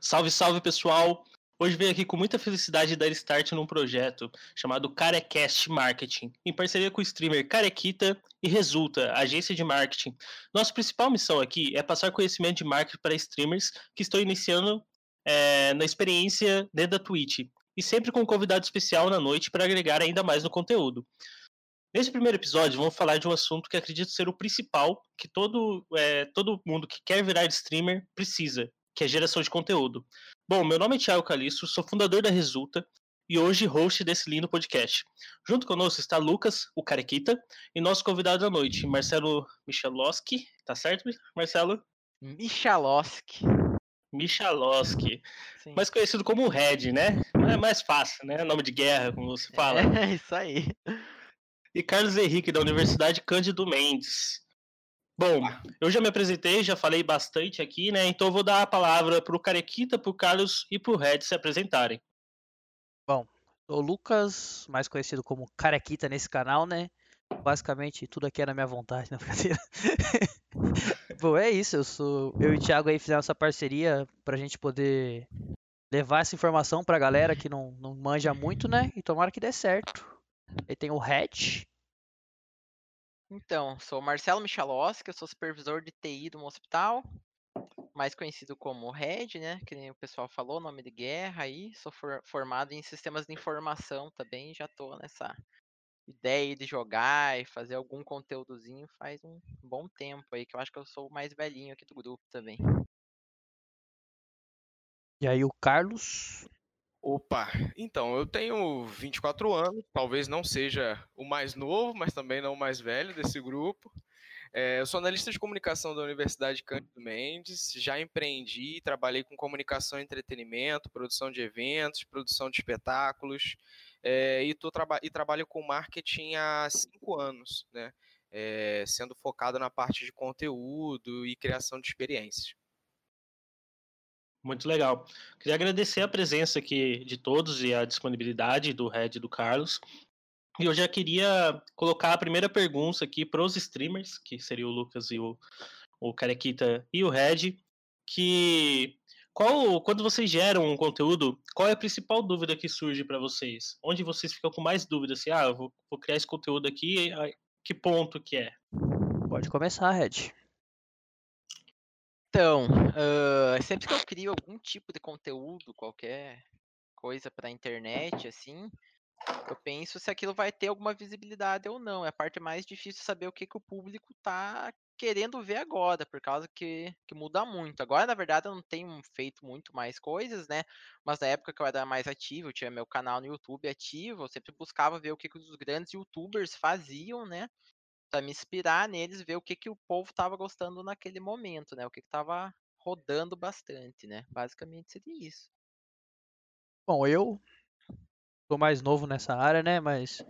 Salve, salve pessoal! Hoje venho aqui com muita felicidade dar start num projeto chamado Carecast Marketing, em parceria com o streamer Carequita e Resulta, agência de marketing. Nossa principal missão aqui é passar conhecimento de marketing para streamers que estão iniciando é, na experiência dentro da Twitch, e sempre com um convidado especial na noite para agregar ainda mais no conteúdo. Nesse primeiro episódio, vamos falar de um assunto que acredito ser o principal que todo, é, todo mundo que quer virar streamer precisa, que é geração de conteúdo. Bom, meu nome é Thiago Caliço, sou fundador da Resulta e hoje host desse lindo podcast. Junto conosco está Lucas, o Carequita, e nosso convidado da noite, Marcelo Michalowski. Tá certo, Marcelo? Michalowski. Michalowski. Mais conhecido como Red, né? É mais fácil, né? Nome de guerra, como você fala. É, isso aí. E Carlos Henrique, da Universidade Cândido Mendes. Bom, eu já me apresentei, já falei bastante aqui, né? Então eu vou dar a palavra para o Carequita, para o Carlos e para o Red se apresentarem. Bom, o Lucas, mais conhecido como Carequita nesse canal, né? Basicamente, tudo aqui é na minha vontade, na brincadeira. Bom, é isso. Eu sou. Eu e o Thiago aí fizemos essa parceria pra gente poder levar essa informação pra galera que não, não manja muito, né? E tomara que dê certo. Aí tem o Red, então, sou Marcelo Michalowski, eu sou supervisor de TI do hospital, mais conhecido como Red, né? Que nem o pessoal falou, nome de guerra aí. Sou for formado em sistemas de informação também, já tô nessa ideia de jogar e fazer algum conteúdozinho faz um bom tempo aí, que eu acho que eu sou o mais velhinho aqui do grupo também. E aí o Carlos? Opa, então, eu tenho 24 anos, talvez não seja o mais novo, mas também não o mais velho desse grupo. É, eu sou analista de comunicação da Universidade Cândido Mendes, já empreendi, trabalhei com comunicação e entretenimento, produção de eventos, produção de espetáculos, é, e, tô, traba e trabalho com marketing há cinco anos, né? É, sendo focado na parte de conteúdo e criação de experiências. Muito legal. Queria agradecer a presença aqui de todos e a disponibilidade do Red e do Carlos. E eu já queria colocar a primeira pergunta aqui para os streamers, que seria o Lucas e o, o Carequita e o Red, que qual, quando vocês geram um conteúdo, qual é a principal dúvida que surge para vocês? Onde vocês ficam com mais dúvida? Assim, ah, vou, vou criar esse conteúdo aqui, que ponto que é? Pode começar, Red. Então, sempre que eu crio algum tipo de conteúdo, qualquer coisa para a internet, assim, eu penso se aquilo vai ter alguma visibilidade ou não. É a parte mais difícil saber o que, que o público tá querendo ver agora, por causa que, que muda muito. Agora, na verdade, eu não tenho feito muito mais coisas, né? Mas na época que eu era mais ativo, eu tinha meu canal no YouTube ativo, eu sempre buscava ver o que, que os grandes youtubers faziam, né? Para me inspirar neles, ver o que, que o povo tava gostando naquele momento, né? O que, que tava rodando bastante, né? Basicamente seria isso. Bom, eu sou mais novo nessa área, né? Mas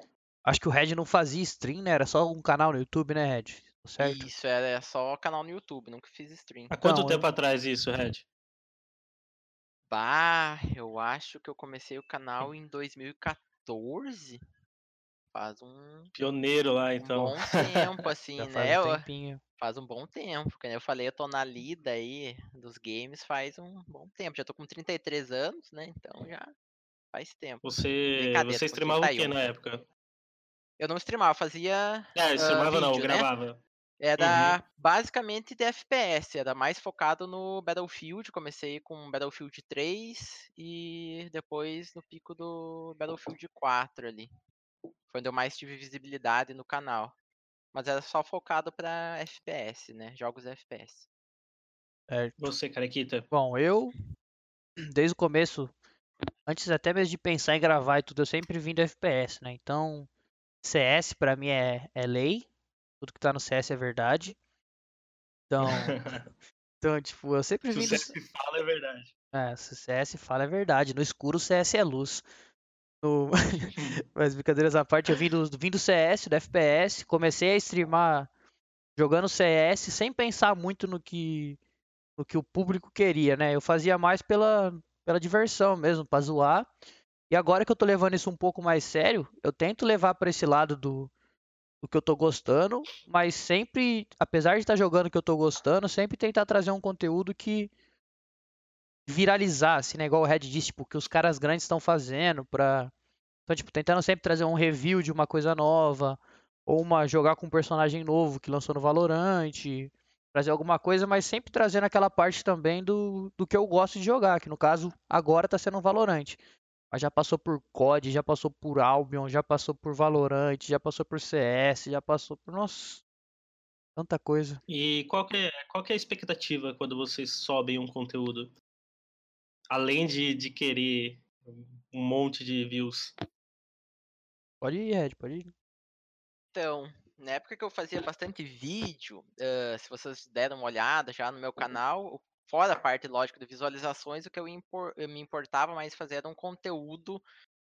acho que o Red não fazia stream, né? Era só um canal no YouTube, né, Red? Certo? Isso, era só canal no YouTube, nunca fiz stream. Há quanto não, tempo eu... atrás isso, Red? Bah, eu acho que eu comecei o canal em 2014 faz um. Pioneiro lá, então. Um bom tempo, assim, né? Faz um, faz um bom tempo. Como eu falei, eu tô na lida aí dos games faz um bom tempo. Já tô com 33 anos, né? Então já faz tempo. Você, você streamava o que na época? Eu não streamava, fazia. É, streamava uh, vídeo, não, né? gravava. Era uhum. basicamente de FPS, era mais focado no Battlefield. Comecei com Battlefield 3 e depois no pico do Battlefield 4 ali. Foi onde eu mais tive visibilidade no canal. Mas era só focado para FPS, né? Jogos FPS. É, você, Carequita? Bom, eu, desde o começo, antes até mesmo de pensar em gravar e tudo, eu sempre vim do FPS, né? Então, CS para mim é, é lei. Tudo que tá no CS é verdade. Então, então tipo, eu sempre vim. Se o CS do... fala é verdade. É, se o CS fala é verdade. No escuro o CS é luz. No... Mas brincadeiras à parte, eu vim do, vim do CS, do FPS, comecei a streamar jogando CS sem pensar muito no que, no que o público queria, né? Eu fazia mais pela, pela diversão mesmo, pra zoar. E agora que eu tô levando isso um pouco mais sério, eu tento levar para esse lado do, do que eu tô gostando, mas sempre, apesar de estar tá jogando o que eu tô gostando, sempre tentar trazer um conteúdo que viralizar, assim, né? Igual o Red disse, tipo, que os caras grandes estão fazendo pra. Então, tipo, tentando sempre trazer um review de uma coisa nova, ou uma jogar com um personagem novo que lançou no Valorant, trazer alguma coisa, mas sempre trazendo aquela parte também do, do que eu gosto de jogar, que no caso agora tá sendo um Valorant. Mas já passou por COD, já passou por Albion, já passou por Valorant, já passou por CS, já passou por. Nossa, tanta coisa. E qual que é, qual que é a expectativa quando vocês sobem um conteúdo? Além de, de querer um monte de views. Pode ir, Red, pode ir. Então, na época que eu fazia bastante vídeo, uh, se vocês deram uma olhada já no meu canal, fora a parte, lógico, de visualizações, o que eu, impor, eu me importava mais fazer era um conteúdo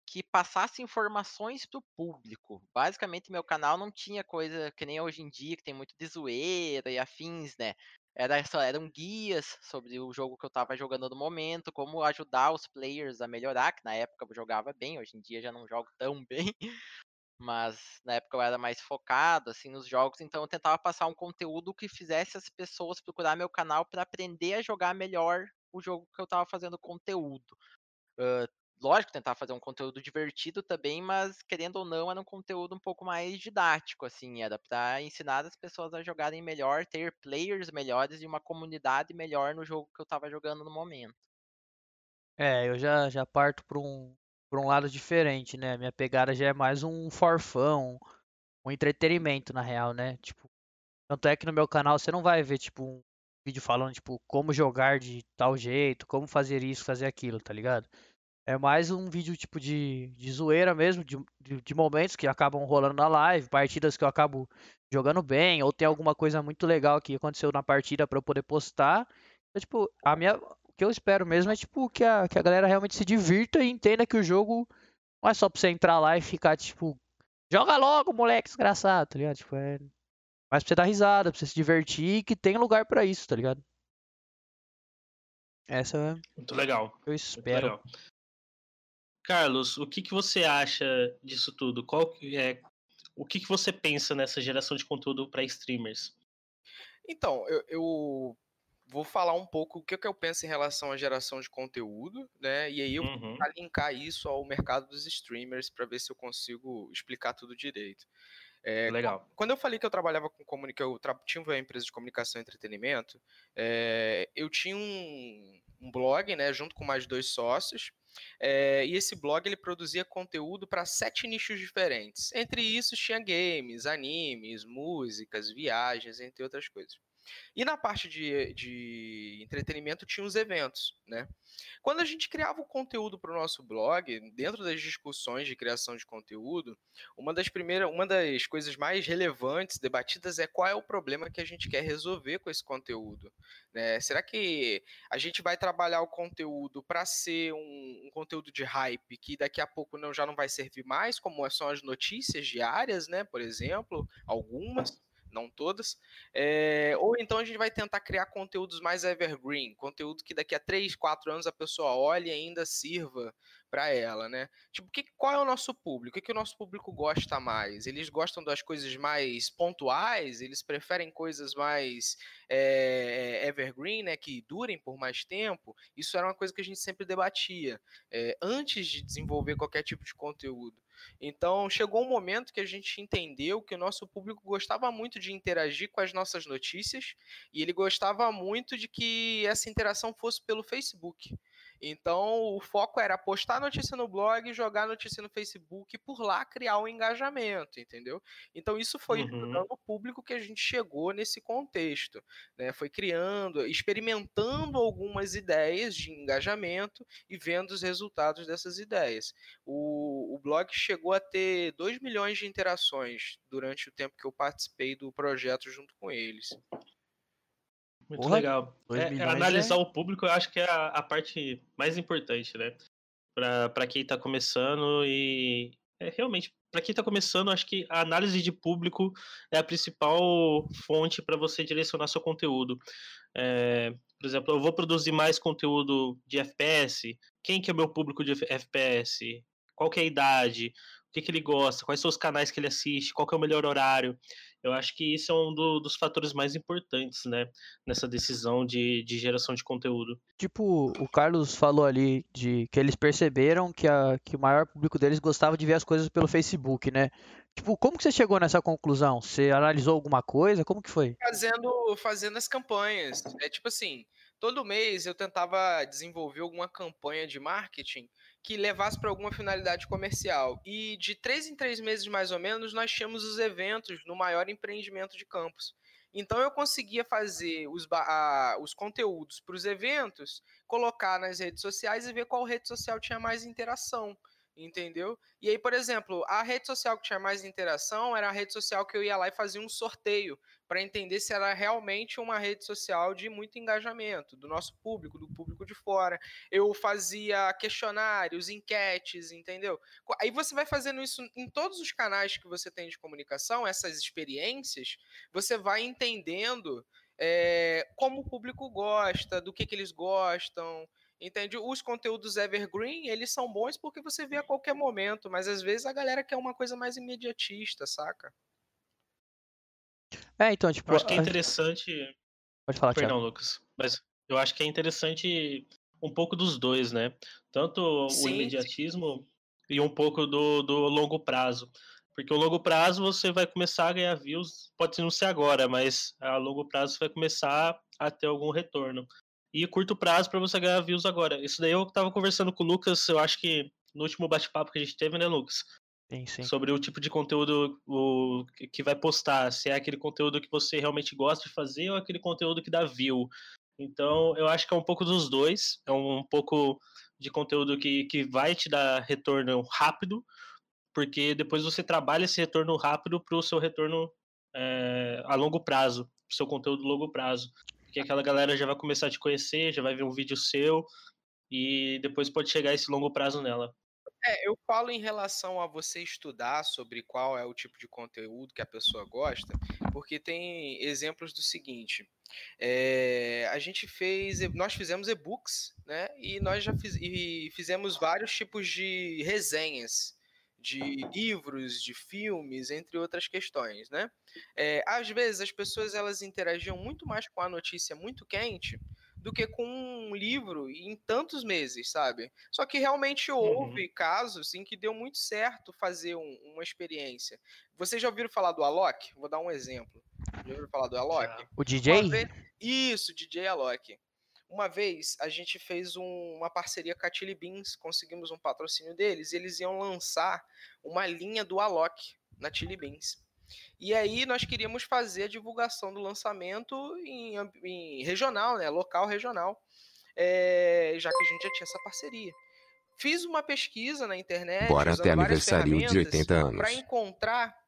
que passasse informações para o público. Basicamente, meu canal não tinha coisa que nem hoje em dia, que tem muito de zoeira e afins, né? Era eram guias sobre o jogo que eu estava jogando no momento, como ajudar os players a melhorar, que na época eu jogava bem, hoje em dia já não jogo tão bem, mas na época eu era mais focado assim nos jogos, então eu tentava passar um conteúdo que fizesse as pessoas procurar meu canal para aprender a jogar melhor o jogo que eu estava fazendo conteúdo. Uh, lógico, tentar fazer um conteúdo divertido também, mas querendo ou não, era um conteúdo um pouco mais didático, assim, para ensinar as pessoas a jogarem melhor, ter players melhores e uma comunidade melhor no jogo que eu estava jogando no momento. É, eu já, já parto para um, um lado diferente, né? Minha pegada já é mais um forfão, um entretenimento, na real, né? Tipo, tanto é que no meu canal você não vai ver, tipo, um vídeo falando, tipo, como jogar de tal jeito, como fazer isso, fazer aquilo, tá ligado? É mais um vídeo tipo de, de zoeira mesmo, de, de, de, momentos que acabam rolando na live, partidas que eu acabo jogando bem, ou tem alguma coisa muito legal que aconteceu na partida para eu poder postar. Então, tipo, a minha, o que eu espero mesmo é tipo que a, que a galera realmente se divirta e entenda que o jogo não é só pra você entrar lá e ficar tipo, joga logo, moleque desgraçado, tá ligado? Tipo, é mais pra você dar risada, pra você se divertir e que tem lugar para isso, tá ligado? Essa é. Muito legal. Eu espero. Carlos, o que, que você acha disso tudo? Qual é, o que, que você pensa nessa geração de conteúdo para streamers? Então, eu, eu, vou falar um pouco o que, que eu penso em relação à geração de conteúdo, né? E aí eu uhum. vou linkar isso ao mercado dos streamers para ver se eu consigo explicar tudo direito. É, Legal. Quando eu falei que eu trabalhava com comunicação, eu tra tinha uma empresa de comunicação e entretenimento, é, eu tinha um, um blog, né, junto com mais dois sócios, é, e esse blog ele produzia conteúdo para sete nichos diferentes. Entre isso tinha games, animes, músicas, viagens, entre outras coisas. E na parte de, de entretenimento tinha os eventos, né? Quando a gente criava o conteúdo para o nosso blog, dentro das discussões de criação de conteúdo, uma das primeiras, uma das coisas mais relevantes debatidas é qual é o problema que a gente quer resolver com esse conteúdo. Né? Será que a gente vai trabalhar o conteúdo para ser um, um, conteúdo de hype que daqui a pouco não, já não vai servir mais, como são as notícias diárias, né? Por exemplo, algumas não todas. É, ou então a gente vai tentar criar conteúdos mais evergreen, conteúdo que daqui a 3, 4 anos a pessoa olhe e ainda sirva para ela, né? Tipo, que, qual é o nosso público? O que, que o nosso público gosta mais? Eles gostam das coisas mais pontuais? Eles preferem coisas mais é, evergreen, né? Que durem por mais tempo? Isso era uma coisa que a gente sempre debatia é, antes de desenvolver qualquer tipo de conteúdo. Então, chegou um momento que a gente entendeu que o nosso público gostava muito de interagir com as nossas notícias e ele gostava muito de que essa interação fosse pelo Facebook. Então, o foco era postar notícia no blog, jogar notícia no Facebook e por lá criar um engajamento, entendeu? Então, isso foi uhum. o público que a gente chegou nesse contexto, né? Foi criando, experimentando algumas ideias de engajamento e vendo os resultados dessas ideias. O, o blog chegou a ter 2 milhões de interações durante o tempo que eu participei do projeto junto com eles. Muito Porra, legal. É, analisar é... o público eu acho que é a, a parte mais importante, né? Para quem está começando e é, realmente para quem está começando, acho que a análise de público é a principal fonte para você direcionar seu conteúdo. É, por exemplo, eu vou produzir mais conteúdo de FPS. Quem que é o meu público de FPS? Qual que é a idade? O que, que ele gosta? Quais são os canais que ele assiste? Qual que é o melhor horário? Eu acho que isso é um do, dos fatores mais importantes, né? Nessa decisão de, de geração de conteúdo. Tipo, o Carlos falou ali de que eles perceberam que, a, que o maior público deles gostava de ver as coisas pelo Facebook, né? Tipo, como que você chegou nessa conclusão? Você analisou alguma coisa? Como que foi? Fazendo, fazendo as campanhas. É tipo assim, todo mês eu tentava desenvolver alguma campanha de marketing que levasse para alguma finalidade comercial. E de três em três meses, mais ou menos, nós tínhamos os eventos no maior empreendimento de campus. Então eu conseguia fazer os, a, os conteúdos para os eventos, colocar nas redes sociais e ver qual rede social tinha mais interação entendeu? E aí, por exemplo, a rede social que tinha mais interação era a rede social que eu ia lá e fazia um sorteio para entender se era realmente uma rede social de muito engajamento do nosso público, do público de fora. Eu fazia questionários, enquetes, entendeu? Aí você vai fazendo isso em todos os canais que você tem de comunicação, essas experiências, você vai entendendo é, como o público gosta, do que, que eles gostam, Entende? Os conteúdos evergreen, eles são bons porque você vê a qualquer momento, mas às vezes a galera quer uma coisa mais imediatista, saca? É, então, tipo. Eu acho que é interessante. Pode falar, Perdão, Thiago. Lucas. Mas eu acho que é interessante um pouco dos dois, né? Tanto sim, o imediatismo sim. e um pouco do, do longo prazo. Porque o longo prazo você vai começar a ganhar views, pode não ser agora, mas a longo prazo você vai começar a ter algum retorno e curto prazo para você ganhar views agora. Isso daí eu estava conversando com o Lucas, eu acho que no último bate-papo que a gente teve, né, Lucas? Sim, sim. Sobre o tipo de conteúdo o, que vai postar, se é aquele conteúdo que você realmente gosta de fazer ou aquele conteúdo que dá view. Então, eu acho que é um pouco dos dois. É um, pouco de conteúdo que, que vai te dar retorno rápido, porque depois você trabalha esse retorno rápido para o seu retorno é, a longo prazo, pro seu conteúdo longo prazo porque aquela galera já vai começar a te conhecer, já vai ver um vídeo seu e depois pode chegar esse longo prazo nela. É, eu falo em relação a você estudar sobre qual é o tipo de conteúdo que a pessoa gosta, porque tem exemplos do seguinte: é, a gente fez, nós fizemos e-books, né? E nós já fiz, e fizemos vários tipos de resenhas de livros, de filmes, entre outras questões, né? É, às vezes as pessoas elas interagiam muito mais com a notícia muito quente do que com um livro em tantos meses, sabe? Só que realmente houve uhum. casos em que deu muito certo fazer um, uma experiência. Vocês já ouviram falar do Alok? Vou dar um exemplo. Já ouviram falar do Alok? O DJ? Vez... Isso, DJ Alok. Uma vez a gente fez um, uma parceria com a Chili Beans, conseguimos um patrocínio deles, e eles iam lançar uma linha do Alok na Chili Beans. E aí nós queríamos fazer a divulgação do lançamento em, em regional, né, local regional, é, já que a gente já tinha essa parceria. Fiz uma pesquisa na internet, Bora até aniversário de 80 anos, para encontrar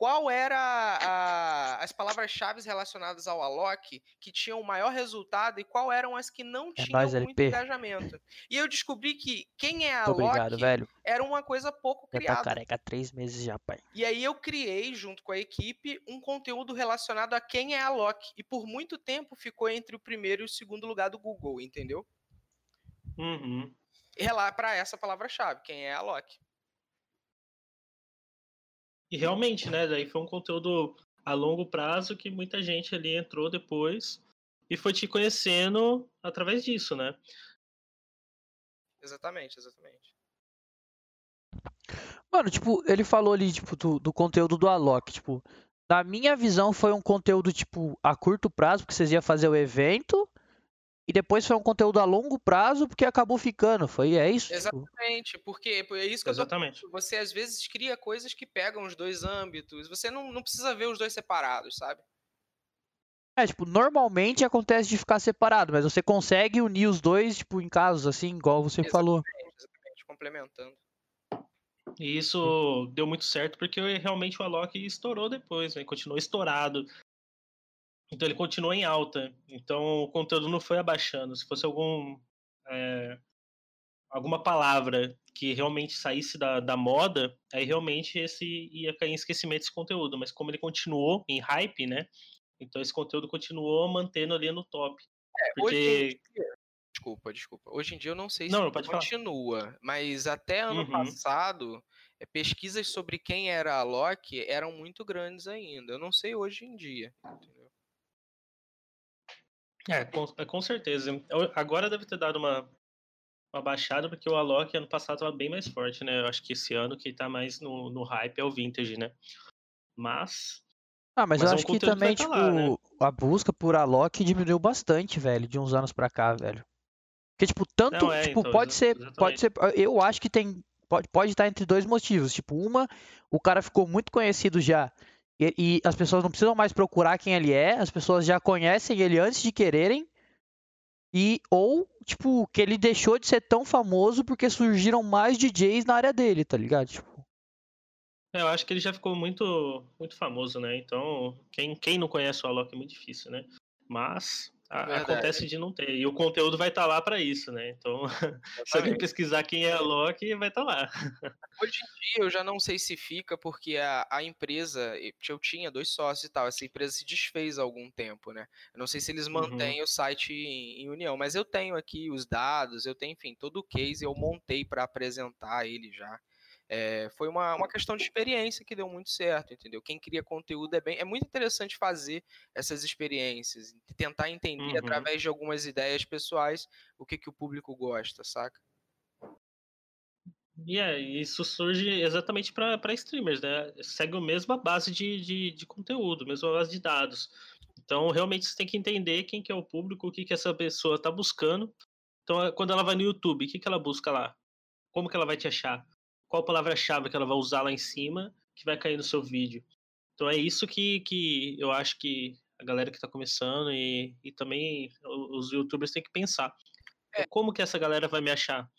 qual era a, as palavras-chave relacionadas ao Alok que tinham o maior resultado e qual eram as que não é tinham muito LP. engajamento. E eu descobri que quem é Alok Obrigado, velho. era uma coisa pouco já criada. Tá careca há três meses já, pai. E aí eu criei, junto com a equipe, um conteúdo relacionado a quem é Alok. E por muito tempo ficou entre o primeiro e o segundo lugar do Google, entendeu? Uhum. E lá para essa palavra-chave, quem é Alok. E realmente, né? Daí foi um conteúdo a longo prazo que muita gente ali entrou depois e foi te conhecendo através disso, né? Exatamente, exatamente. Mano, tipo, ele falou ali, tipo, do, do conteúdo do Alok, tipo, na minha visão foi um conteúdo, tipo, a curto prazo, porque vocês iam fazer o evento, e depois foi um conteúdo a longo prazo porque acabou ficando. Foi é isso? Exatamente, porque é isso que Exatamente. Tô... você às vezes cria coisas que pegam os dois âmbitos. Você não, não precisa ver os dois separados, sabe? É, tipo, normalmente acontece de ficar separado, mas você consegue unir os dois, tipo, em casos assim, igual você exatamente, falou. Exatamente, complementando. E isso deu muito certo porque realmente o Alok estourou depois, né? Continuou estourado. Então ele continua em alta. Então o conteúdo não foi abaixando. Se fosse algum é, alguma palavra que realmente saísse da, da moda, aí realmente esse ia cair em esquecimento esse conteúdo. Mas como ele continuou em hype, né? Então esse conteúdo continuou mantendo ali no top. É, porque... Desculpa, desculpa. Hoje em dia eu não sei se Não, pode falar. continua, mas até ano Uhum. passado, eh, pesquisas sobre quem era a Loki eram muito grandes ainda. Eu não sei hoje em dia, entendeu? É, com, é, com certeza. Agora deve ter dado uma, uma baixada, porque o Alok ano passado estava bem mais forte, né? Eu acho que esse ano quem tá mais no, no hype é o Vintage, né? Mas. Ah, mas, Mas eu é acho que que também, vai tipo, tá lá, né? a busca por Alok diminuiu bastante, velho, de uns anos pra cá, velho. Porque, tipo, tanto, Não, é, tipo, então, pode exa- ser, pode exatamente. ser, eu acho que tem, pode, pode estar entre dois motivos. Tipo, uma, o cara ficou muito conhecido já e, e as pessoas não precisam mais procurar quem ele é, as pessoas já conhecem ele antes de quererem. E, ou, tipo, que ele deixou de ser tão famoso porque surgiram mais DJs na área dele, tá ligado? Tipo, É, eu acho que ele já ficou muito, muito famoso, né? Então, quem, quem não conhece o Alok é muito difícil, né? Mas a- Verdade. acontece de não ter. E o conteúdo vai estar lá para isso, né? Então, se alguém pesquisar quem é Alok, vai estar lá. Hoje em dia eu já não sei se fica, porque a, a empresa, eu tinha dois sócios e tal, essa empresa se desfez há algum tempo, né? Eu não sei se eles Uhum. mantêm o site em, em união, mas eu tenho aqui os dados, eu tenho, enfim, todo o case eu montei para apresentar ele já. É, foi uma, uma questão de experiência que deu muito certo, entendeu? Quem cria conteúdo é bem. É muito interessante fazer essas experiências, e tentar entender Uhum. através de algumas ideias pessoais o que, que o público gosta, saca? E é, isso surge exatamente para streamers, né? Segue a mesma base de, de, de conteúdo, mesma base de dados. Então, realmente, você tem que entender quem que é o público, o que, que essa pessoa está buscando. Então, quando ela vai no YouTube, o que, que ela busca lá? Como que ela vai te achar? Qual palavra-chave que ela vai usar lá em cima que vai cair no seu vídeo? Então, é isso que, que eu acho que a galera que está começando e, e também os youtubers têm que pensar. Então, como que essa galera vai me achar?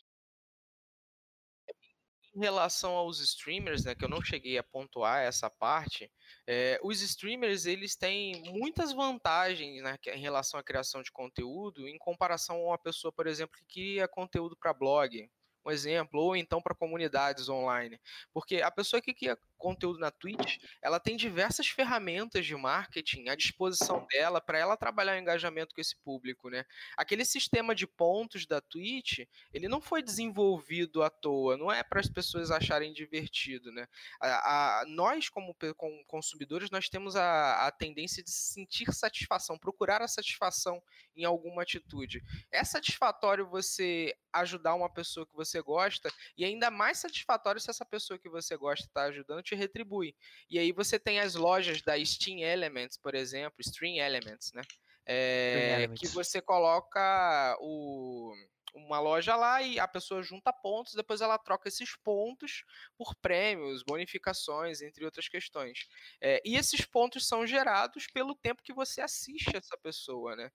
em relação aos streamers, né, que eu não cheguei a pontuar essa parte, é, os streamers eles têm muitas vantagens né, em relação à criação de conteúdo em comparação a uma pessoa, por exemplo, que cria conteúdo para blog, um exemplo, ou então para comunidades online. Porque a pessoa que cria conteúdo na Twitch, ela tem diversas ferramentas de marketing à disposição dela para ela trabalhar o engajamento com esse público, né? Aquele sistema de pontos da Twitch, ele não foi desenvolvido à toa, não é para as pessoas acharem divertido, né? A, a, nós, como, como, consumidores, nós temos a, a tendência de sentir satisfação, procurar a satisfação em alguma atitude. É satisfatório você ajudar uma pessoa que você gosta e ainda mais satisfatório se essa pessoa que você gosta está ajudando te retribui. E aí você tem as lojas da Steam Elements, por exemplo, Stream Elements, né? É, Elements. Que você coloca o uma loja lá e a pessoa junta pontos, depois ela troca esses pontos por prêmios, bonificações, entre outras questões. É, e esses pontos são gerados pelo tempo que você assiste essa pessoa, né?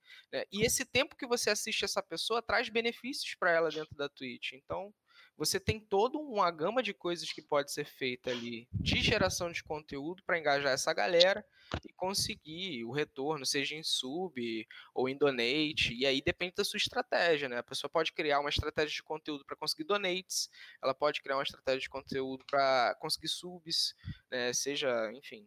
E esse tempo que você assiste essa pessoa traz benefícios para ela dentro da Twitch. Então, você tem toda uma gama de coisas que pode ser feita ali de geração de conteúdo para engajar essa galera e conseguir o retorno, seja em sub ou em donate, e aí depende da sua estratégia, né? A pessoa pode criar uma estratégia de conteúdo para conseguir donates, ela pode criar uma estratégia de conteúdo para conseguir subs, né? seja, enfim,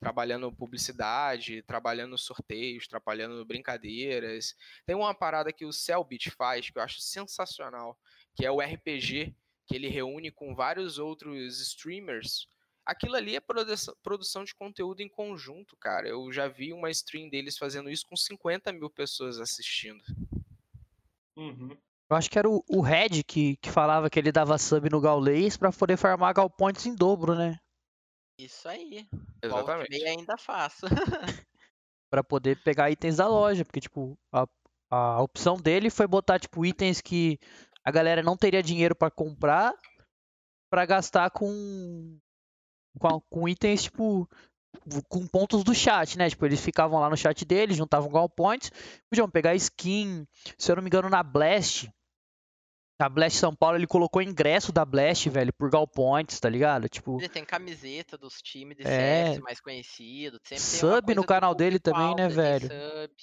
trabalhando publicidade, trabalhando sorteios, trabalhando brincadeiras. Tem uma parada que o Cellbit faz que eu acho sensacional, que é o RPG, que ele reúne com vários outros streamers. Aquilo ali é produção de conteúdo em conjunto, cara. Eu já vi uma stream deles fazendo isso com 50 mil pessoas assistindo. Uhum. Eu acho que era o, o Red que, que falava que ele dava sub no Gaules para poder farmar Gal Points em dobro, né? Isso aí. Exatamente. E ainda faço. para poder pegar itens da loja, porque tipo, a, a opção dele foi botar tipo itens que a galera não teria dinheiro para comprar para gastar com, com com itens tipo com pontos do chat, né? Tipo, eles ficavam lá no chat deles, juntavam Gal Points, podiam pegar skin, se eu não me engano, na Blast. A Blast São Paulo, ele colocou ingresso da Blast, velho, por Gal Points, tá ligado? Tipo, Ele tem camiseta dos times de É. CS mais conhecidos. Sub no canal dele também, né, velho? sub.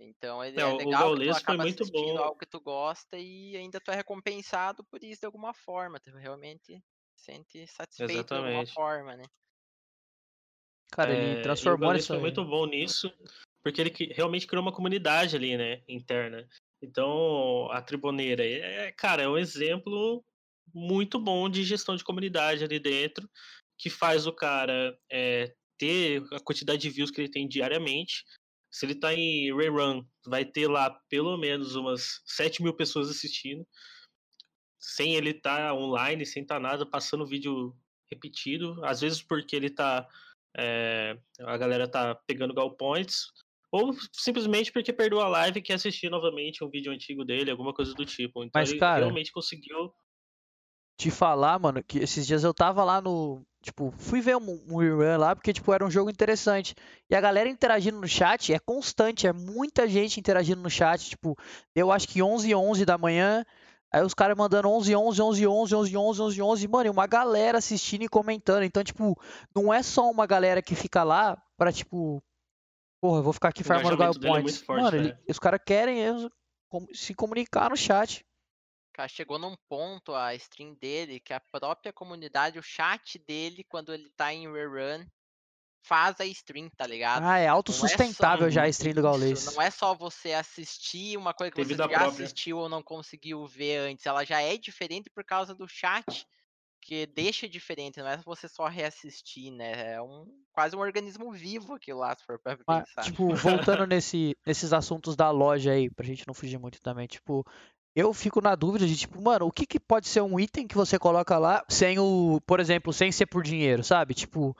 Então ele É, é, o- o legal que tu Gaules foi acaba muito assistindo bom. algo que tu gosta e ainda tu é recompensado por isso de alguma forma. Tu realmente se sente satisfeito de alguma Exatamente. forma, né? cara, É, ele o transformou isso foi muito bom nisso, porque ele realmente criou uma comunidade ali, né, interna. Então, a Triboneira, é, cara, é um exemplo muito bom de gestão de comunidade ali dentro, que faz o cara é, ter a quantidade de views que ele tem diariamente. Se ele tá em rerun, vai ter lá pelo menos umas 7 mil pessoas assistindo, sem ele estar tá online, sem estar tá nada, passando vídeo repetido. Às vezes porque ele tá. É, a galera tá pegando gal points, ou simplesmente porque perdeu a live e quer assistir novamente um vídeo antigo dele, alguma coisa do tipo. Então Mas, ele cara, realmente conseguiu. Te falar, mano, que esses dias eu tava lá no. Tipo, fui ver um, um rerun lá porque, tipo, era um jogo interessante. E a galera interagindo no chat é constante, é muita gente interagindo no chat. Tipo, eu acho que 11 h 11 da manhã, aí os caras mandando 11 11 11 11 11 11 11 11 mano, e uma galera assistindo e comentando. Então, tipo, não é só uma galera que fica lá pra, tipo, Porra, eu vou ficar aqui farmando Gal é Points. forte, Mano, ele- os caras querem eles se comunicar no chat. Cara, chegou num ponto a stream dele que a própria comunidade, o chat dele, quando ele tá em rerun, faz a stream, tá ligado? Ah, é é só- autossustentável já a stream do Gaules. Não é só você assistir uma coisa que Tem você já própria. assistiu ou não conseguiu ver antes. Ela já é diferente por causa do chat, que deixa diferente. Não é você só reassistir, né? É um quase um organismo vivo aquilo lá, se for pra Mas, pensar. tipo, voltando nesse, nesses assuntos da loja aí, pra gente não fugir muito também, tipo, eu fico na dúvida de, tipo, mano, o que, que pode ser um item que você coloca lá sem o, por exemplo, sem ser por dinheiro, sabe? Tipo,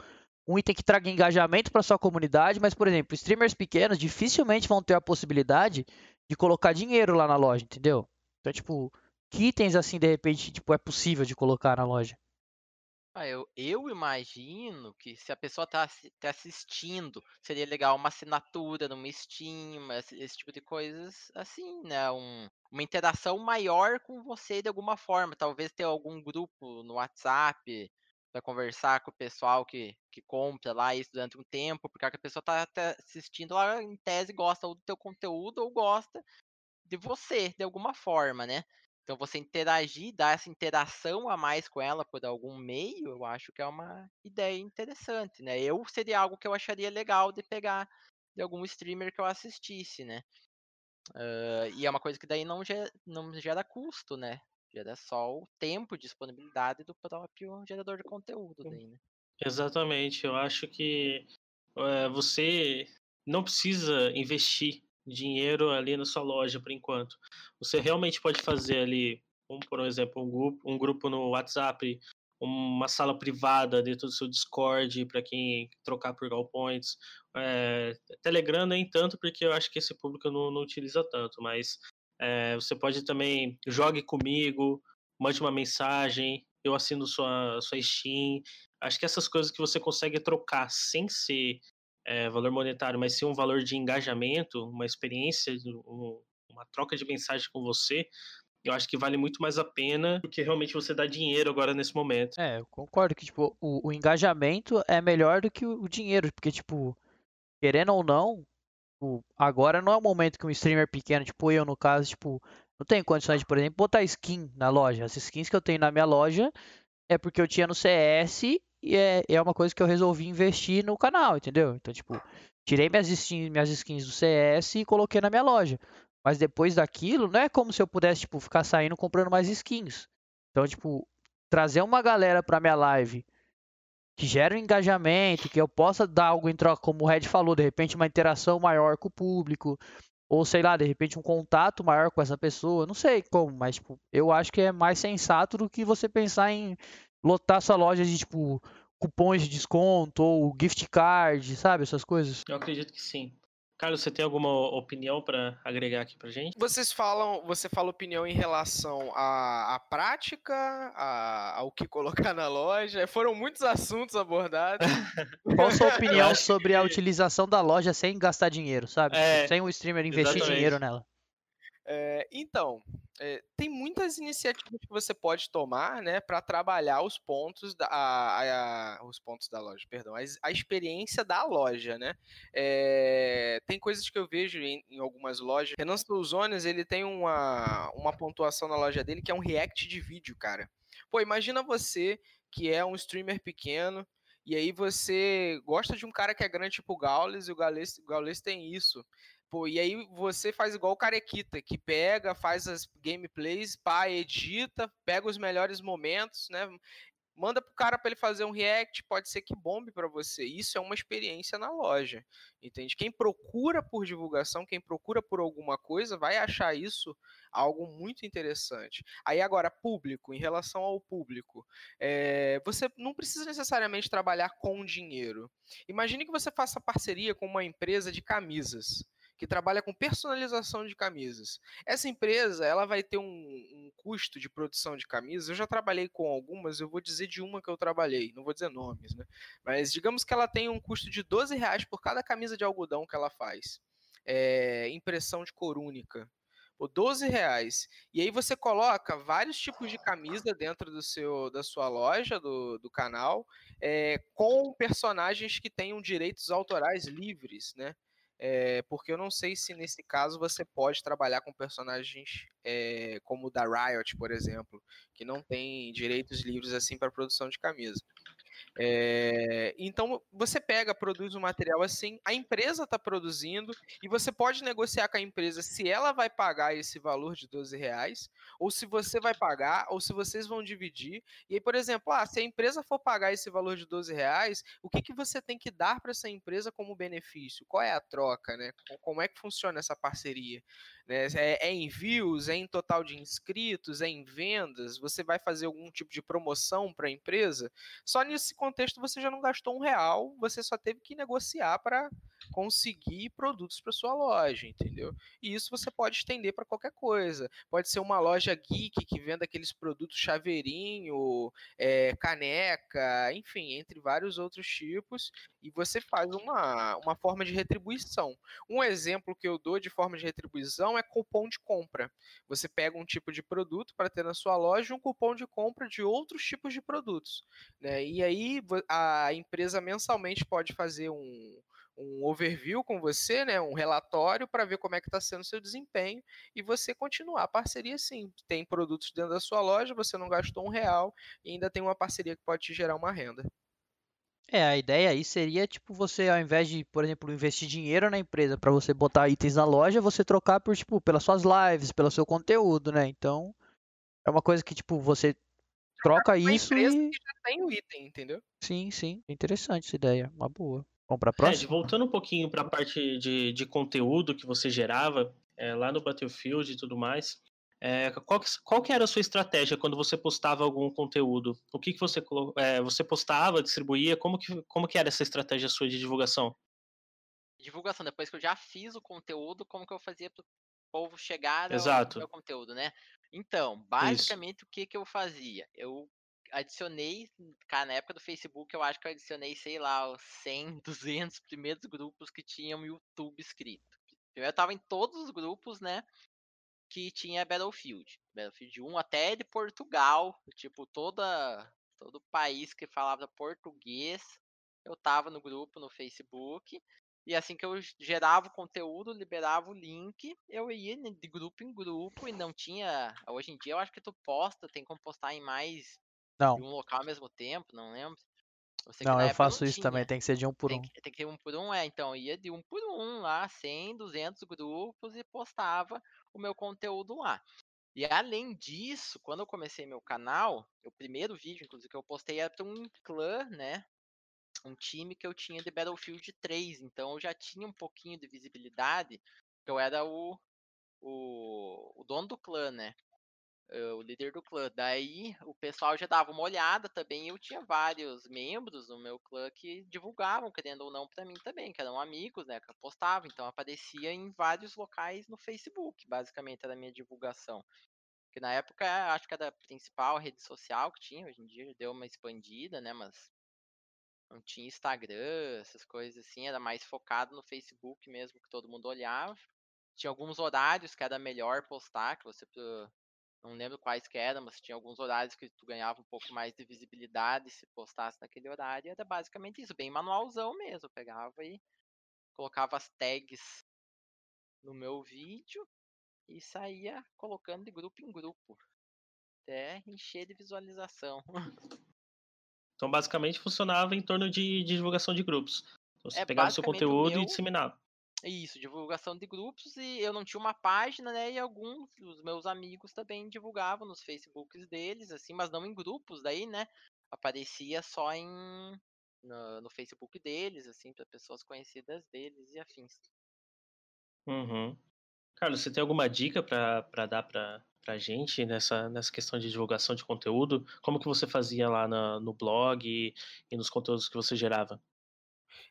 um item que traga engajamento pra sua comunidade, mas, por exemplo, streamers pequenos dificilmente vão ter a possibilidade de colocar dinheiro lá na loja, entendeu? Então, tipo, que itens assim, de repente, tipo, é possível de colocar na loja? Ah, eu, eu imagino que se a pessoa tá, assi- tá assistindo, seria legal uma assinatura numa Steam, esse, esse tipo de coisas assim, né? Um- uma interação maior com você de alguma forma. Talvez ter algum grupo no WhatsApp para conversar com o pessoal que, que compra lá isso durante um tempo, porque a pessoa tá até assistindo lá, em tese, gosta ou do teu conteúdo ou gosta de você, de alguma forma, né? Então você interagir, dar essa interação a mais com ela por algum meio, eu acho que é uma ideia interessante, né? Eu seria algo que eu acharia legal de pegar de algum streamer que eu assistisse, né? Ah, e é uma coisa que daí não gera, não gera custo, né? Gera só o tempo e disponibilidade do próprio gerador de conteúdo daí, né? Exatamente. Eu acho que é, você não precisa investir dinheiro ali na sua loja por enquanto. Você realmente pode fazer ali, um, por exemplo, um grupo, um grupo no WhatsApp, uma sala privada dentro do seu Discord para quem trocar por Gal Points. É, Telegram nem tanto, porque eu acho que esse público não, não utiliza tanto, mas é, você pode também jogue comigo, mande uma mensagem, eu assino sua, sua Steam. Acho que essas coisas que você consegue trocar sem ser é, valor monetário, mas sim um valor de engajamento, uma experiência, um, uma troca de mensagem com você, eu acho que vale muito mais a pena do que realmente você dar dinheiro agora nesse momento. É, eu concordo que, tipo, o, o engajamento é melhor do que o, dinheiro, porque, tipo, querendo ou não, tipo, agora não é o momento que um streamer pequeno, tipo eu no caso, tipo, não tem condições de, por exemplo, botar skin na loja. As skins que eu tenho na minha loja é porque eu tinha no CS e é, é uma coisa que eu resolvi investir no canal, entendeu? Então, tipo, tirei minhas skins, minhas skins do CS e coloquei na minha loja. Mas depois daquilo, não é como se eu pudesse, tipo, ficar saindo comprando mais skins. Então, tipo, trazer uma galera pra minha live que gera um engajamento, que eu possa dar algo em troca, como o Red falou, de repente uma interação maior com o público, ou sei lá, de repente um contato maior com essa pessoa, não sei como, mas tipo, eu acho que é mais sensato do que você pensar em lotar sua loja de tipo cupons de desconto ou gift card, sabe, essas coisas. Eu acredito que sim. Carlos, você tem alguma opinião para agregar aqui pra gente? Vocês falam, você fala opinião em relação à, à prática, à- ao que colocar na loja. Foram muitos assuntos abordados. Qual a sua opinião sobre a utilização da loja sem gastar dinheiro, sabe? É, sem o streamer investir exatamente. dinheiro nela. É, então, é, tem muitas iniciativas que você pode tomar, né, para trabalhar os pontos da, a- a- os pontos da loja, perdão, a, a experiência da loja, né? É, tem coisas que eu vejo em, em algumas lojas. Renan Souzones, ele tem uma, uma pontuação na loja dele que é um react de vídeo, cara. Pô, imagina você que é um streamer pequeno e aí você gosta de um cara que é grande tipo o Gaules e o Gaules, o Gaules tem isso. Pô, e aí você faz igual o Carequita, que pega, faz as gameplays, pá, edita, pega os melhores momentos, né? manda pro cara para ele fazer um react, pode ser que bombe para você. Isso é uma experiência na loja, entende? Quem procura por divulgação, quem procura por alguma coisa, vai achar isso algo muito interessante. Aí agora, público, em relação ao público, é, você não precisa necessariamente trabalhar com dinheiro. Imagine que você faça parceria com uma empresa de camisas que trabalha com personalização de camisas. Essa empresa ela vai ter um, um, custo de produção de camisas. Eu já trabalhei com algumas, eu vou dizer de uma que eu trabalhei, não vou dizer nomes, né? Mas digamos que ela tem um custo de 12 reais por cada camisa de algodão que ela faz. É, impressão de cor única. Por 12 reais. E aí você coloca vários tipos de camisa dentro do seu, da sua loja, do, do canal, é, com personagens que tenham direitos autorais livres, né? É, porque eu não sei se nesse caso você pode trabalhar com personagens é, como o da Riot, por exemplo, que não tem direitos livres assim para produção de camisa. É, então você pega, produz um material assim, a empresa está produzindo e você pode negociar com a empresa se ela vai pagar esse valor de 12 reais, ou se você vai pagar, ou se vocês vão dividir. E aí, por exemplo, ah, se a empresa for pagar esse valor de 12 reais, o que, que você tem que dar para essa empresa como benefício? Qual é a troca, né? Como é que funciona essa parceria? Né? É, é em views, é em total de inscritos, é em vendas? Você vai fazer algum tipo de promoção para a empresa? Só nesse contexto você já não gastou um real, você só teve que negociar para conseguir produtos para sua loja, entendeu? E isso você pode estender para qualquer coisa. Pode ser uma loja geek que venda aqueles produtos chaveirinho, é, caneca, enfim, entre vários outros tipos, e você faz uma, uma forma de retribuição. Um exemplo que eu dou de forma de retribuição é cupom de compra. Você pega um tipo de produto para ter na sua loja um cupom de compra de outros tipos de produtos. Né? E aí a empresa mensalmente pode fazer um, um overview com você, né, um relatório para ver como é que está sendo o seu desempenho e você continuar a parceria sim. Tem produtos dentro da sua loja, você não gastou um real e ainda tem uma parceria que pode te gerar uma renda. É, a ideia aí seria, tipo, você ao invés de, por exemplo, investir dinheiro na empresa para você botar itens na loja, você trocar por, tipo, pelas suas lives, pelo seu conteúdo, né? Então, é uma coisa que, tipo, você troca isso e... que já tem o item, entendeu? Sim, sim. Interessante essa ideia. Uma boa. Vamos para a próxima? Ed, voltando um pouquinho para a parte de, de conteúdo que você gerava é, lá no Battlefield e tudo mais, é, qual, que, qual que era a sua estratégia quando você postava algum conteúdo? O que, que você, é, você postava, distribuía? Como que, como que era essa estratégia sua de divulgação? Divulgação, depois que eu já fiz o conteúdo, como que eu fazia para o povo chegar Exato. ao meu conteúdo, né? Então, basicamente Isso. o que, que eu fazia? Eu adicionei, cara, na época do Facebook, eu acho que eu adicionei, sei lá, os 100, 200 primeiros grupos que tinham YouTube escrito. Eu tava em todos os grupos, né, que tinha Battlefield. Battlefield 1 até de Portugal, tipo, toda todo país que falava português, eu tava no grupo no Facebook. E assim que eu gerava o conteúdo, liberava o link, eu ia de grupo em grupo e não tinha. Hoje em dia eu acho que tu posta, tem como postar em mais não. de um local ao mesmo tempo, não lembro. Não, eu faço isso tinha. também, tem que ser de um por tem um. Que, tem que ser um por um, é. Então, ia de um por um lá, 100, 200 grupos e postava o meu conteúdo lá. E além disso, quando eu comecei meu canal, o primeiro vídeo, inclusive, que eu postei era para um clã, né? Um time que eu tinha de Battlefield 3. Então eu já tinha um pouquinho de visibilidade. Eu era o, o, o dono do clã, né? Eh, o líder do clã. Daí o pessoal já dava uma olhada também. Eu tinha vários membros no meu clã que divulgavam, querendo ou não, para mim também, que eram amigos, né? Que eu postava. Então aparecia em vários locais no Facebook, basicamente, era a minha divulgação. Que na época acho que era a principal rede social que tinha, hoje em dia deu uma expandida, né? Mas não tinha Instagram, essas coisas assim, era mais focado no Facebook mesmo, que todo mundo olhava. Tinha alguns horários que era melhor postar, que você não lembro quais que eram, mas tinha alguns horários que tu ganhava um pouco mais de visibilidade se postasse naquele horário. Era basicamente isso, bem manualzão mesmo. Eu pegava e colocava as tags no meu vídeo e saía colocando de grupo em grupo. Até encher de visualização. Então, basicamente, funcionava em torno de, de divulgação de grupos. Então, você é, pegava o seu conteúdo meu, e disseminava. Isso, divulgação de grupos e eu não tinha uma página, né? E alguns dos meus amigos também divulgavam nos Facebooks deles, assim, mas não em grupos, daí, né? Aparecia só em no, no Facebook deles, assim, para pessoas conhecidas deles e afins. Uhum. Carlos, você tem alguma dica para dar para a gente nessa, nessa questão de divulgação de conteúdo? Como que você fazia lá na, no blog e, e nos conteúdos que você gerava?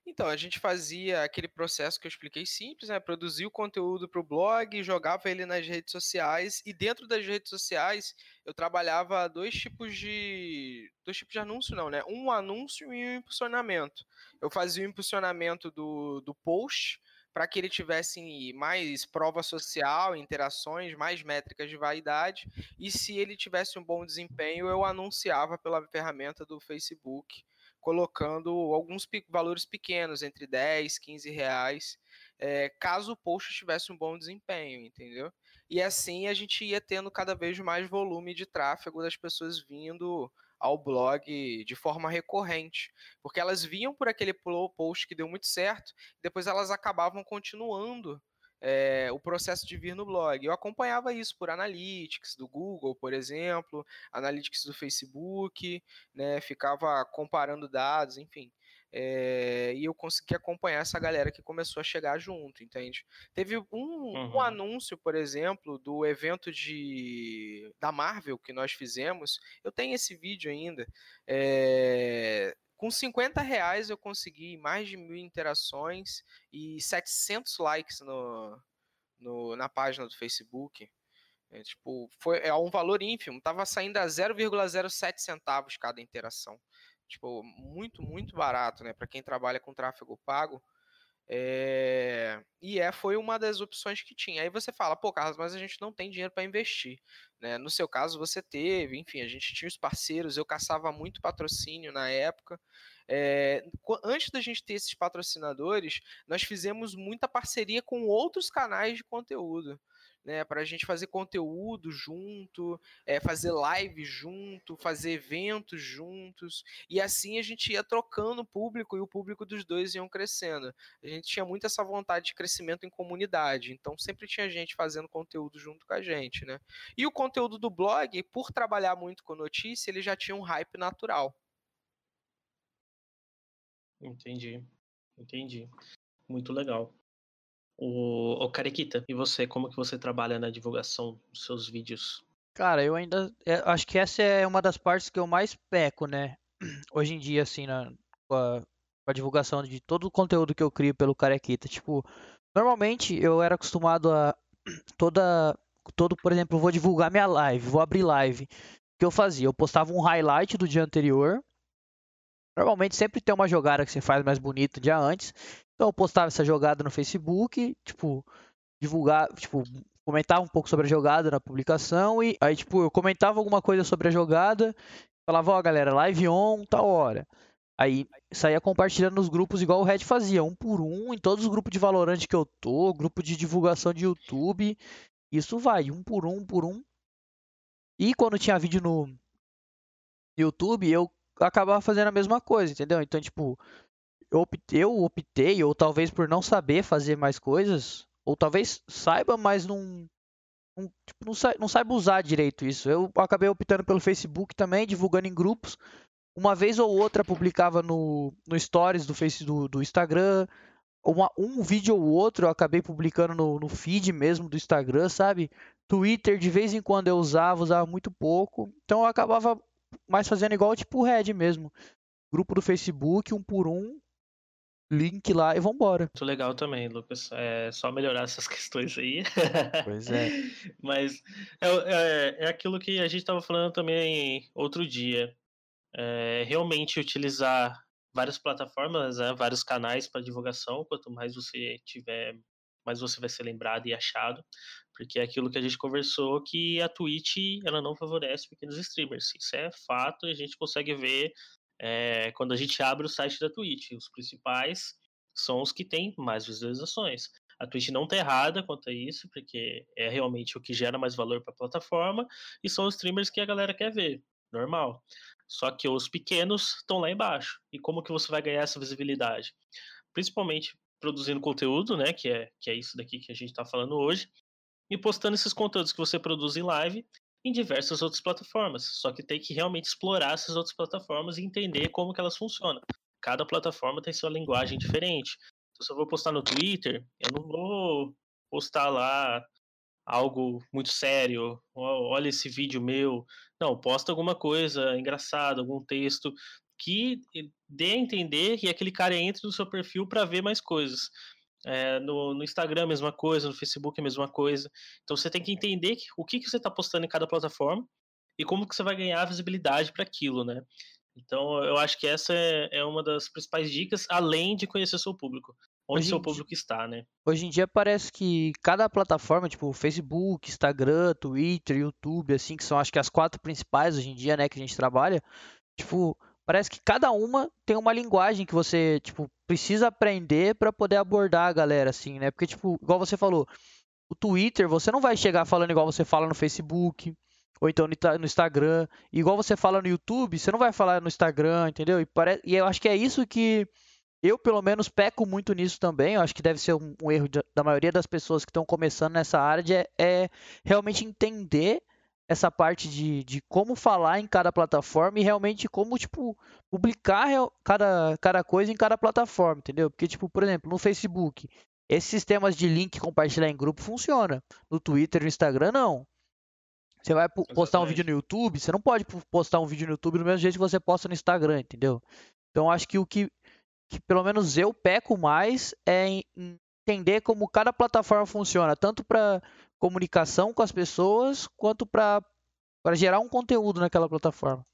Então, a gente fazia aquele processo que eu expliquei simples, né? Produzia o conteúdo para o blog, jogava ele nas redes sociais e dentro das redes sociais eu trabalhava dois tipos de dois tipos de anúncio, não, né? Um anúncio e um impulsionamento. Eu fazia o impulsionamento do, do post para que ele tivesse mais prova social, interações, mais métricas de vaidade, e se ele tivesse um bom desempenho, eu anunciava pela ferramenta do Facebook colocando alguns valores pequenos, entre 10, 15 reais, é, caso o post tivesse um bom desempenho, entendeu? E assim a gente ia tendo cada vez mais volume de tráfego das pessoas vindo ao blog de forma recorrente, porque elas vinham por aquele post que deu muito certo, depois elas acabavam continuando é, o processo de vir no blog. Eu acompanhava isso por analytics do Google, por exemplo, analytics do Facebook, né, ficava comparando dados, enfim. É, e eu consegui acompanhar essa galera que começou a chegar junto, entende? Teve um, uhum. um, anúncio, por exemplo, do evento de da Marvel que nós fizemos. Eu tenho esse vídeo ainda. É, com 50 reais eu consegui mais de mil interações e 700 likes no, no na página do Facebook. É, tipo, foi, é um valor ínfimo, tava saindo a 0,07 centavos cada interação. Tipo, muito, muito barato, né? Para quem trabalha com tráfego pago. É... E é, foi uma das opções que tinha. Aí você fala, pô, Carlos, mas a gente não tem dinheiro para investir. Né? No seu caso, você teve, enfim, a gente tinha os parceiros, eu caçava muito patrocínio na época. É... Antes da gente ter esses patrocinadores, nós fizemos muita parceria com outros canais de conteúdo né, para a gente fazer conteúdo junto, é, fazer live junto, fazer eventos juntos, e assim a gente ia trocando o público e o público dos dois iam crescendo. A gente tinha muito essa vontade de crescimento em comunidade, então sempre tinha gente fazendo conteúdo junto com a gente, né? E o conteúdo do blog, por trabalhar muito com notícia, ele já tinha um hype natural. Entendi, entendi. Muito legal. O, o Carequita, e você, como que você trabalha na divulgação dos seus vídeos? Cara, eu ainda é, acho que essa é uma das partes que eu mais peco, né? Hoje em dia, assim, na, com, a, com a divulgação de todo o conteúdo que eu crio pelo Carequita. Tipo, normalmente eu era acostumado a toda, todo, por exemplo, eu vou divulgar minha live, vou abrir live. O que eu fazia? Eu postava um highlight do dia anterior. Normalmente sempre tem uma jogada que você faz mais bonita dia antes. Então eu postava essa jogada no Facebook, tipo, divulgar, tipo, comentava um pouco sobre a jogada na publicação e aí, tipo, eu comentava alguma coisa sobre a jogada, falava, ó, oh, galera, live on, tal hora. Aí saía compartilhando nos grupos igual o Red fazia, um por um, em todos os grupos de Valorant que eu tô, grupo de divulgação de YouTube. Isso vai, um por um por um. E quando tinha vídeo no YouTube, eu acabava fazendo a mesma coisa, entendeu? Então, tipo, eu optei, eu optei, ou talvez por não saber fazer mais coisas, ou talvez saiba, mas não, não, tipo, não, sa não saiba usar direito isso. Eu acabei optando pelo Facebook também, divulgando em grupos. Uma vez ou outra publicava no, no Stories do, face, do, do Instagram. Uma, um vídeo ou outro eu acabei publicando no, no feed mesmo do Instagram, sabe? Twitter, de vez em quando eu usava, usava muito pouco. Então eu acabava mais fazendo igual tipo o Red mesmo. Grupo do Facebook, um por um, link lá e vambora. Muito legal também, Lucas. É só melhorar essas questões aí. Pois é. Mas é, é, é aquilo que a gente estava falando também outro dia. É, realmente utilizar várias plataformas, né, vários canais para divulgação. Quanto mais você tiver, mais você vai ser lembrado e achado. Porque é aquilo que a gente conversou que a Twitch ela não favorece pequenos streamers. Isso é fato e a gente consegue ver é, quando a gente abre o site da Twitch. Os principais são os que têm mais visualizações. A Twitch não está errada quanto a isso, porque é realmente o que gera mais valor para a plataforma e são os streamers que a galera quer ver, normal. Só que os pequenos estão lá embaixo. E como que você vai ganhar essa visibilidade? Principalmente produzindo conteúdo, né? Que é, que é isso daqui que a gente está falando hoje, e postando esses conteúdos que você produz em live em diversas outras plataformas. Só que tem que realmente explorar essas outras plataformas e entender como que elas funcionam. Cada plataforma tem sua linguagem diferente. Então, se eu vou postar no Twitter, eu não vou postar lá algo muito sério, olha esse vídeo meu. Não, posta alguma coisa engraçada, algum texto que dê a entender e aquele cara entre no seu perfil para ver mais coisas. É, no, no, Instagram a mesma coisa, no Facebook a mesma coisa. Então você tem que entender o que, que você está postando em cada plataforma e como que você vai ganhar visibilidade para aquilo, né? Então eu acho que essa é, é, uma das principais dicas, além de conhecer seu público. Onde hoje seu público dia, está, né? Hoje em dia parece que cada plataforma, tipo Facebook, Instagram, Twitter, YouTube, assim, que são acho que as quatro principais hoje em dia, né, que a gente trabalha, tipo, parece que cada uma tem uma linguagem que você, tipo, precisa aprender para poder abordar a galera, assim, né? Porque, tipo, igual você falou, o Twitter, você não vai chegar falando igual você fala no Facebook, ou então no Instagram. igual você fala no YouTube, você não vai falar no Instagram, entendeu? E, pare... e eu acho que é isso que eu, pelo menos, peco muito nisso também. Eu acho que deve ser um, um erro da maioria das pessoas que estão começando nessa área, de, é, é realmente entender essa parte de, de como falar em cada plataforma e realmente como, tipo, publicar cada, cada coisa em cada plataforma, entendeu? Porque, tipo, por exemplo, no Facebook, esses sistemas de link compartilhar em grupo funciona. No Twitter e no Instagram, não. Você vai postar um vídeo no YouTube, você não pode postar um vídeo no YouTube do mesmo jeito que você posta no Instagram, entendeu? Então, acho que o que, que pelo menos eu peco mais é entender como cada plataforma funciona, tanto para comunicação com as pessoas, quanto para gerar um conteúdo naquela plataforma.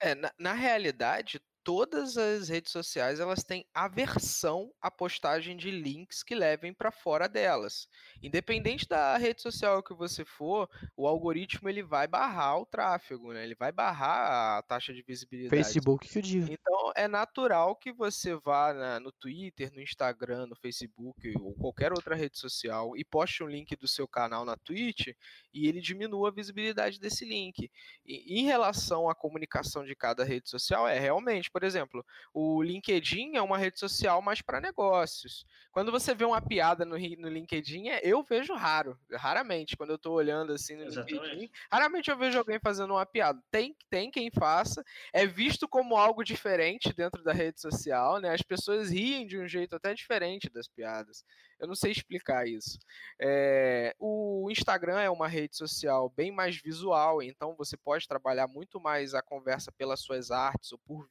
É, na, na realidade, todas as redes sociais elas têm aversão à postagem de links que levem para fora delas. Independente da rede social que você for, o algoritmo ele vai barrar o tráfego, né? Ele vai barrar a taxa de visibilidade. Facebook que eu digo. Então é natural que você vá na, no Twitter, no Instagram, no Facebook ou qualquer outra rede social e poste um link do seu canal na Twitch e ele diminua a visibilidade desse link. E, em relação à comunicação de cada rede social, é realmente por exemplo, o LinkedIn é uma rede social mais para negócios. Quando você vê uma piada no, no LinkedIn, é, eu vejo raro, raramente, quando eu estou olhando assim no Exatamente. LinkedIn, raramente eu vejo alguém fazendo uma piada. Tem, tem quem faça, é visto como algo diferente dentro da rede social, né? As pessoas riem de um jeito até diferente das piadas. Eu não sei explicar isso. É, o Instagram é uma rede social bem mais visual, então você pode trabalhar muito mais a conversa pelas suas artes ou por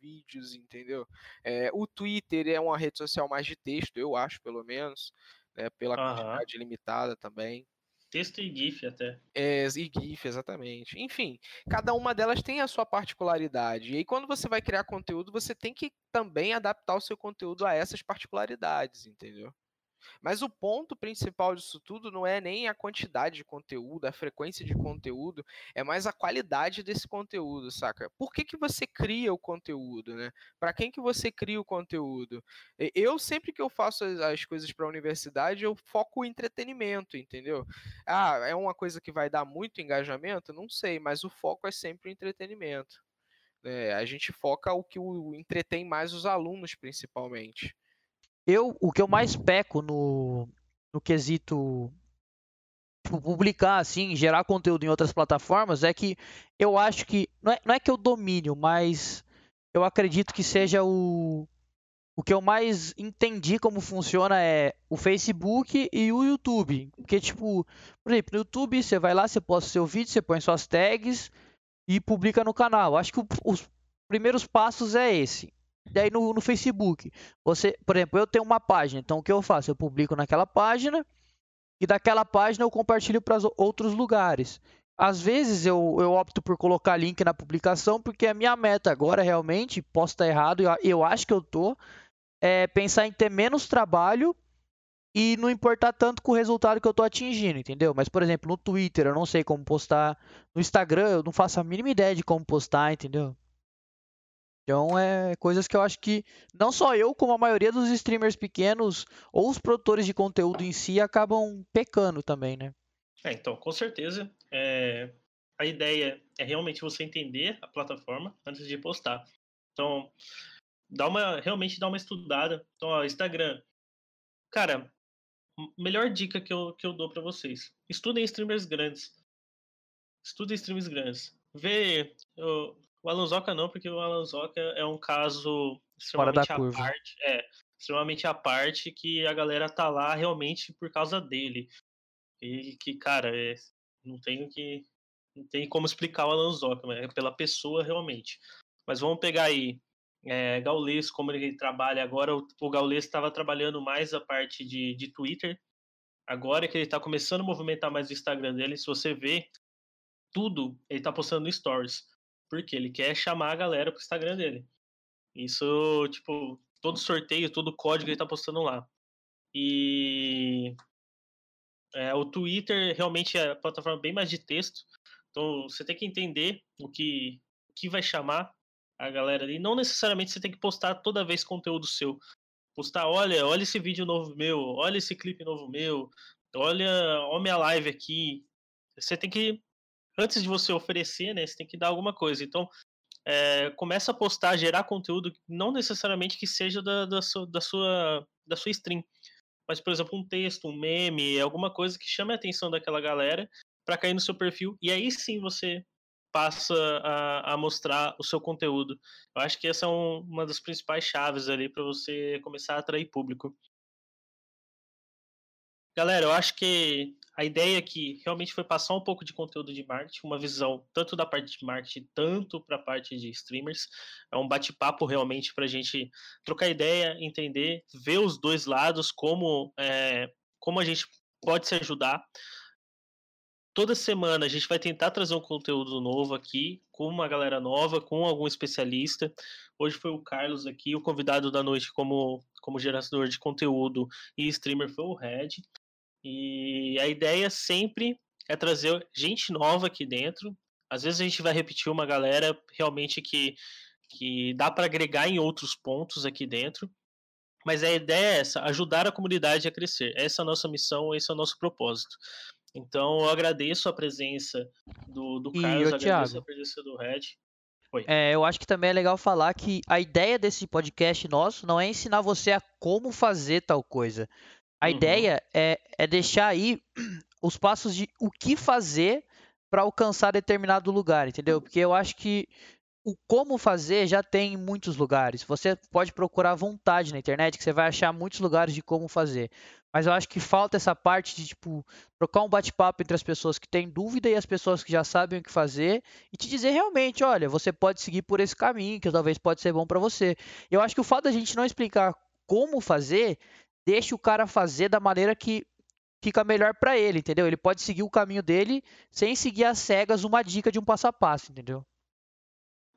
entendeu? É, o Twitter é uma rede social mais de texto, eu acho, pelo menos, né, pela uhum. quantidade limitada também. Texto e GIF até. É, e GIF, exatamente. Enfim, cada uma delas tem a sua particularidade. E aí, quando você vai criar conteúdo, você tem que também adaptar o seu conteúdo a essas particularidades, entendeu? Mas o ponto principal disso tudo não é nem a quantidade de conteúdo, a frequência de conteúdo, é mais a qualidade desse conteúdo, saca? Por que, que você cria o conteúdo, né? Para quem que você cria o conteúdo? Eu, sempre que eu faço as coisas para a universidade, eu foco o entretenimento, entendeu? Ah, é uma coisa que vai dar muito engajamento? Não sei, mas o foco é sempre o entretenimento. É, a gente foca o que o entretém mais os alunos, principalmente. Eu, o que eu mais peco no, no quesito tipo, publicar, assim, gerar conteúdo em outras plataformas é que eu acho que. Não é, não é que eu domínio, mas eu acredito que seja o. O que eu mais entendi como funciona é o Facebook e o YouTube. Porque, tipo, por exemplo, no YouTube você vai lá, você posta seu vídeo, você põe suas tags e publica no canal. Acho que os primeiros passos é esse. Daí no, no Facebook, você, por exemplo, eu tenho uma página, então o que eu faço? Eu publico naquela página e daquela página eu compartilho para outros lugares. Às vezes eu, eu opto por colocar link na publicação, porque a minha meta agora realmente, posso estar errado, eu, eu acho que eu tô, é pensar em ter menos trabalho e não importar tanto com o resultado que eu estou atingindo, entendeu? Mas, por exemplo, no Twitter eu não sei como postar, no Instagram eu não faço a mínima ideia de como postar, entendeu? Então é coisas que eu acho que não só eu, como a maioria dos streamers pequenos ou os produtores de conteúdo em si acabam pecando também, né? É, então, com certeza. É... A ideia é realmente você entender a plataforma antes de postar. Então, dá uma, realmente dá uma estudada. Então, ó, Instagram. cara, melhor dica que eu, que eu dou para vocês: estudem streamers grandes. Estudem streamers grandes. Vê. O Alonsoca não, porque o Alonsoca é um caso extremamente à parte. É, extremamente à parte que a galera tá lá realmente por causa dele. E que, cara, é, não tenho que. Não tem como explicar o Alonsoca, mas é pela pessoa realmente. Mas vamos pegar aí é, Gaules, como ele trabalha agora. O, o Gaules estava trabalhando mais a parte de, de Twitter. Agora que ele está começando a movimentar mais o Instagram dele, se você vê tudo, ele está postando no Stories. Porque ele quer chamar a galera pro Instagram dele. Isso, tipo, todo sorteio, todo código ele tá postando lá. E é, o Twitter realmente é a plataforma bem mais de texto. Então você tem que entender o que, o que vai chamar a galera ali. Não necessariamente você tem que postar toda vez conteúdo seu. Postar, olha, olha esse vídeo novo meu, olha esse clipe novo meu, olha, olha minha live aqui. Você tem que antes de você oferecer, né, você tem que dar alguma coisa. Então, é, começa a postar, gerar conteúdo, não necessariamente que seja da, da, sua, da, sua, da sua stream, mas, por exemplo, um texto, um meme, alguma coisa que chame a atenção daquela galera para cair no seu perfil, e aí sim você passa a, a mostrar o seu conteúdo. Eu acho que essa é um, uma das principais chaves ali para você começar a atrair público. Galera, eu acho que a ideia aqui realmente foi passar um pouco de conteúdo de marketing, uma visão tanto da parte de marketing, tanto para a parte de streamers. É um bate-papo realmente para a gente trocar ideia, entender, ver os dois lados, como, é, como a gente pode se ajudar. Toda semana a gente vai tentar trazer um conteúdo novo aqui, com uma galera nova, com algum especialista. Hoje foi o Carlos aqui, o convidado da noite como, como gerador de conteúdo e streamer foi o Red. E a ideia sempre é trazer gente nova aqui dentro. Às vezes a gente vai repetir uma galera realmente que, que dá para agregar em outros pontos aqui dentro. Mas a ideia é essa, ajudar a comunidade a crescer. Essa é a nossa missão, esse é o nosso propósito. Então eu agradeço a presença do, do Carlos, agradeço Thiago, a presença do Red. É, eu acho que também é legal falar que a ideia desse podcast nosso não é ensinar você a como fazer tal coisa. A uhum. ideia é, é deixar aí os passos de o que fazer para alcançar determinado lugar, entendeu? Porque eu acho que o como fazer já tem em muitos lugares. Você pode procurar à vontade na internet, que você vai achar muitos lugares de como fazer. Mas eu acho que falta essa parte de, tipo, trocar um bate-papo entre as pessoas que têm dúvida e as pessoas que já sabem o que fazer e te dizer realmente, olha, você pode seguir por esse caminho, que talvez pode ser bom para você. Eu acho que o fato da gente não explicar como fazer deixa o cara fazer da maneira que fica melhor para ele, entendeu? Ele pode seguir o caminho dele sem seguir às cegas uma dica de um passo a passo, entendeu?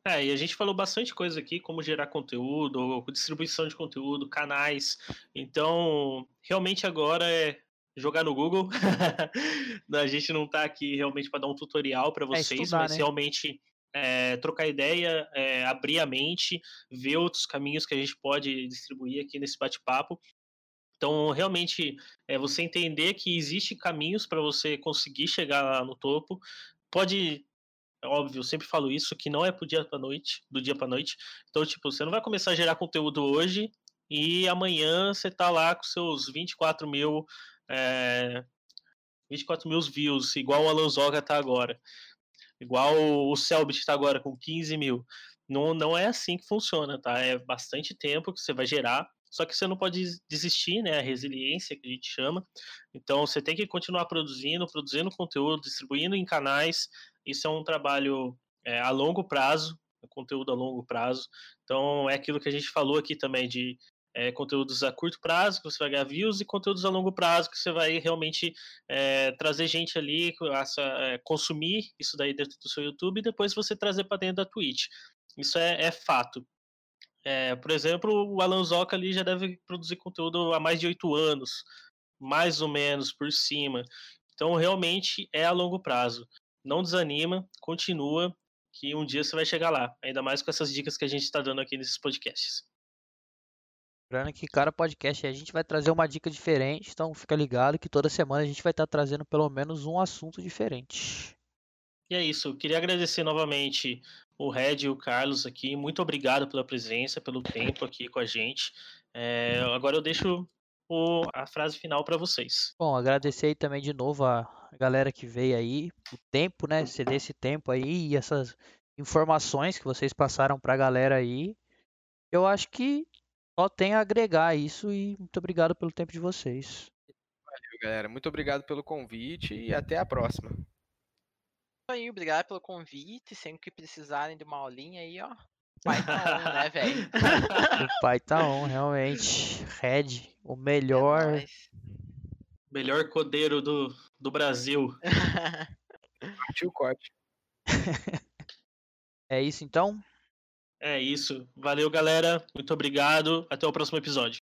É, e a gente falou bastante coisa aqui, como gerar conteúdo, distribuição de conteúdo, canais. Então, realmente agora é jogar no Google. a gente não está aqui realmente para dar um tutorial para é vocês, é estudar, mas né? realmente é, trocar ideia, é, abrir a mente, ver outros caminhos que a gente pode distribuir aqui nesse bate-papo. Então, realmente, é você entender que existe caminhos para você conseguir chegar lá no topo. Pode, é óbvio, eu sempre falo isso, que não é pro dia para noite, do dia para noite. Então, tipo, você não vai começar a gerar conteúdo hoje e amanhã você tá lá com seus 24 mil, é, 24 mil views, igual o Alonsoga tá agora. Igual o Selbit tá agora com 15 mil. Não, não é assim que funciona, tá? É bastante tempo que você vai gerar só que você não pode desistir, né? A resiliência que a gente chama. Então você tem que continuar produzindo, produzindo conteúdo, distribuindo em canais. Isso é um trabalho é, a longo prazo, é conteúdo a longo prazo. Então é aquilo que a gente falou aqui também de é, conteúdos a curto prazo, que você vai ganhar views, e conteúdos a longo prazo, que você vai realmente é, trazer gente ali, consumir isso daí dentro do seu YouTube, e depois você trazer para dentro da Twitch. Isso é, é fato. É, por exemplo, o Alan Zoca ali já deve produzir conteúdo há mais de oito anos, mais ou menos por cima. Então, realmente é a longo prazo. Não desanima, continua, que um dia você vai chegar lá. Ainda mais com essas dicas que a gente está dando aqui nesses podcasts. Lembrando que cada podcast a gente vai trazer uma dica diferente, então fica ligado que toda semana a gente vai estar tá trazendo pelo menos um assunto diferente. E é isso. Eu queria agradecer novamente o Red e o Carlos aqui. Muito obrigado pela presença, pelo tempo aqui com a gente. É, agora eu deixo o, a frase final para vocês. Bom, agradecer aí também de novo a galera que veio aí, o tempo, né? Ceder esse tempo aí e essas informações que vocês passaram pra galera aí. Eu acho que só tem a agregar isso e muito obrigado pelo tempo de vocês. Valeu, galera. Muito obrigado pelo convite e até a próxima. Aí, obrigado pelo convite. Sempre que precisarem de uma aulinha aí, ó. O pai tá on, né, velho? O pai tá on, realmente. Red, o É melhor. nóis. Melhor codeiro do, do Brasil. Partiu o corte. É isso então? É isso. Valeu, galera. Muito obrigado. Até o próximo episódio.